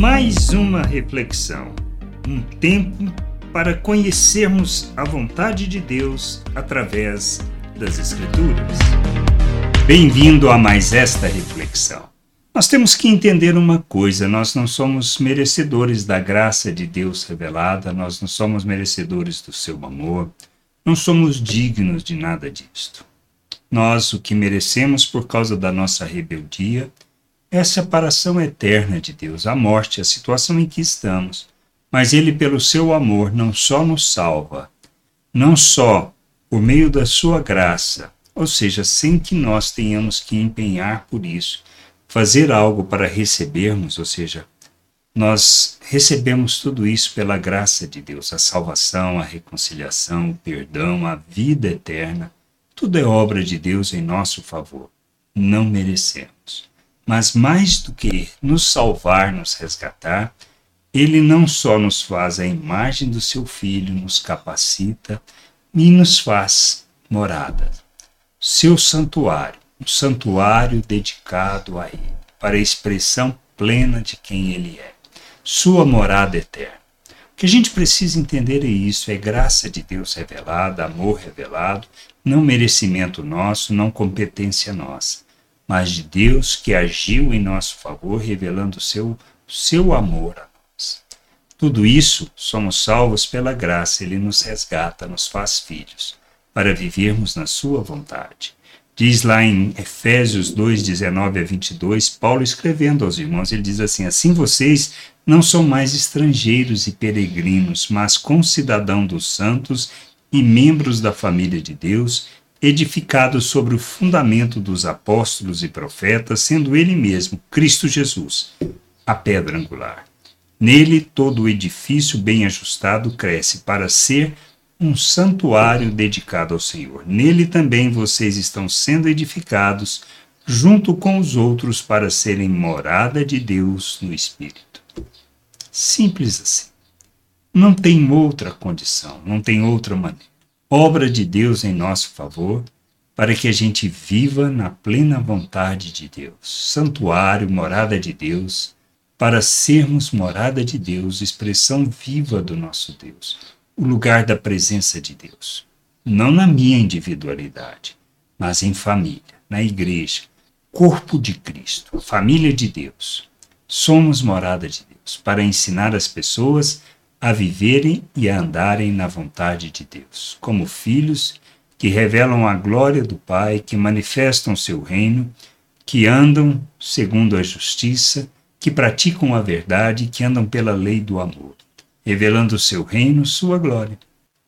mais uma reflexão, um tempo para conhecermos a vontade de Deus através das Escrituras. Bem-vindo a mais esta reflexão. Nós temos que entender uma coisa: nós não somos merecedores da graça de Deus revelada, nós não somos merecedores do seu amor, não somos dignos de nada disto. Nós, o que merecemos por causa da nossa rebeldia, é a separação eterna de Deus, a morte, a situação em que estamos. Mas Ele, pelo seu amor, não só nos salva, não só por meio da sua graça, ou seja, sem que nós tenhamos que empenhar por isso, fazer algo para recebermos, ou seja, nós recebemos tudo isso pela graça de Deus, a salvação, a reconciliação, o perdão, a vida eterna. Tudo é obra de Deus em nosso favor. Não merecemos. Mas mais do que nos salvar, nos resgatar, ele não só nos faz a imagem do seu filho, nos capacita e nos faz morada. Seu santuário, um santuário dedicado a ele, para a expressão plena de quem ele é. Sua morada eterna. O que a gente precisa entender é isso: é graça de Deus revelada, amor revelado, não merecimento nosso, não competência nossa mas de Deus que agiu em nosso favor, revelando seu, seu amor a nós. Tudo isso somos salvos pela graça, ele nos resgata, nos faz filhos, para vivermos na sua vontade. Diz lá em Efésios 2, 19 a 22, Paulo escrevendo aos irmãos, ele diz assim: Assim vocês não são mais estrangeiros e peregrinos, mas concidadão dos santos e membros da família de Deus edificado sobre o fundamento dos apóstolos e profetas, sendo ele mesmo, Cristo Jesus, a pedra angular. Nele todo o edifício bem ajustado cresce para ser um santuário dedicado ao Senhor. Nele também vocês estão sendo edificados junto com os outros para serem morada de Deus no Espírito. Simples assim. Não tem outra condição, não tem outra maneira obra de Deus em nosso favor, para que a gente viva na plena vontade de Deus, santuário, morada de Deus, para sermos morada de Deus, expressão viva do nosso Deus, o lugar da presença de Deus. Não na minha individualidade, mas em família, na igreja, corpo de Cristo, família de Deus. Somos morada de Deus para ensinar as pessoas a viverem e a andarem na vontade de Deus, como filhos que revelam a glória do Pai, que manifestam seu reino, que andam segundo a justiça, que praticam a verdade, que andam pela lei do amor, revelando seu reino, sua glória.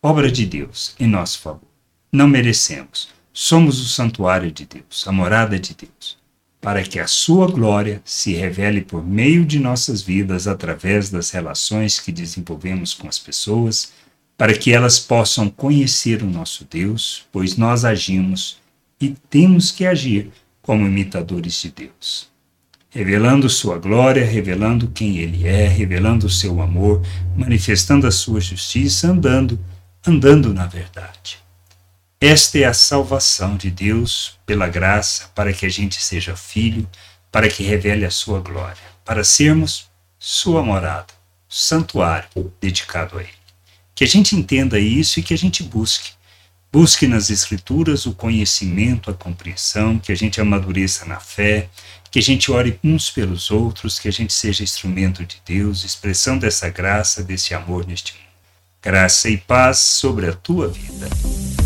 Obra de Deus em nosso favor. Não merecemos. Somos o santuário de Deus, a morada de Deus para que a sua glória se revele por meio de nossas vidas através das relações que desenvolvemos com as pessoas, para que elas possam conhecer o nosso Deus, pois nós agimos e temos que agir como imitadores de Deus. Revelando sua glória, revelando quem ele é, revelando o seu amor, manifestando a sua justiça, andando, andando na verdade. Esta é a salvação de Deus pela graça para que a gente seja filho, para que revele a sua glória, para sermos sua morada, santuário dedicado a Ele. Que a gente entenda isso e que a gente busque. Busque nas Escrituras o conhecimento, a compreensão, que a gente amadureça na fé, que a gente ore uns pelos outros, que a gente seja instrumento de Deus, expressão dessa graça, desse amor neste mundo. Graça e paz sobre a tua vida.